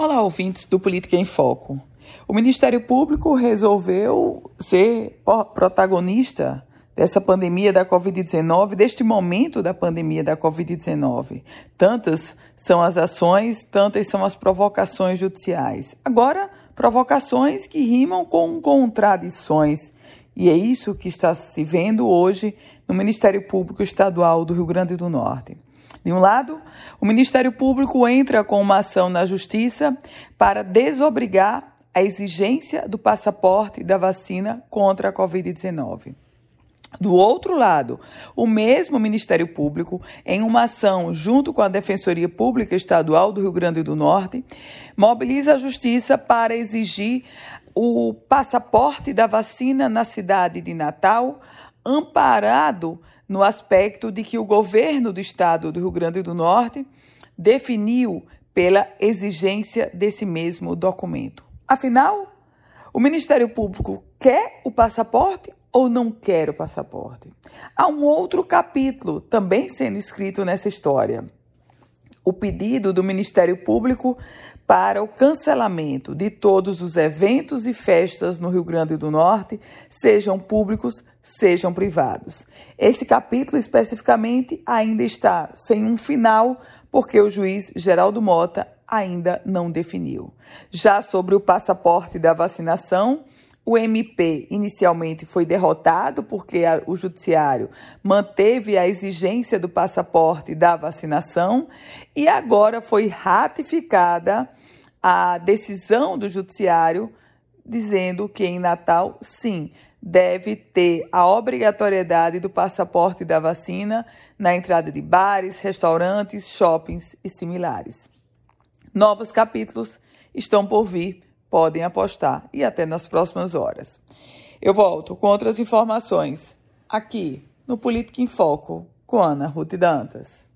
Olá, ouvintes do Política em Foco. O Ministério Público resolveu ser protagonista dessa pandemia da Covid-19, deste momento da pandemia da Covid-19. Tantas são as ações, tantas são as provocações judiciais. Agora, provocações que rimam com contradições. E é isso que está se vendo hoje no Ministério Público Estadual do Rio Grande do Norte. De um lado, o Ministério Público entra com uma ação na Justiça para desobrigar a exigência do passaporte da vacina contra a Covid-19. Do outro lado, o mesmo Ministério Público, em uma ação junto com a Defensoria Pública Estadual do Rio Grande do Norte, mobiliza a Justiça para exigir o passaporte da vacina na cidade de Natal, amparado no aspecto de que o governo do estado do Rio Grande do Norte definiu pela exigência desse mesmo documento. Afinal, o Ministério Público quer o passaporte ou não quer o passaporte? Há um outro capítulo também sendo escrito nessa história. O pedido do Ministério Público para o cancelamento de todos os eventos e festas no Rio Grande do Norte, sejam públicos, sejam privados. Esse capítulo especificamente ainda está sem um final, porque o juiz Geraldo Mota ainda não definiu. Já sobre o passaporte da vacinação, o MP inicialmente foi derrotado porque a, o judiciário manteve a exigência do passaporte da vacinação e agora foi ratificada a decisão do judiciário dizendo que em Natal, sim, deve ter a obrigatoriedade do passaporte da vacina na entrada de bares, restaurantes, shoppings e similares. Novos capítulos estão por vir, podem apostar e até nas próximas horas. Eu volto com outras informações aqui no Política em Foco com Ana Ruth Dantas.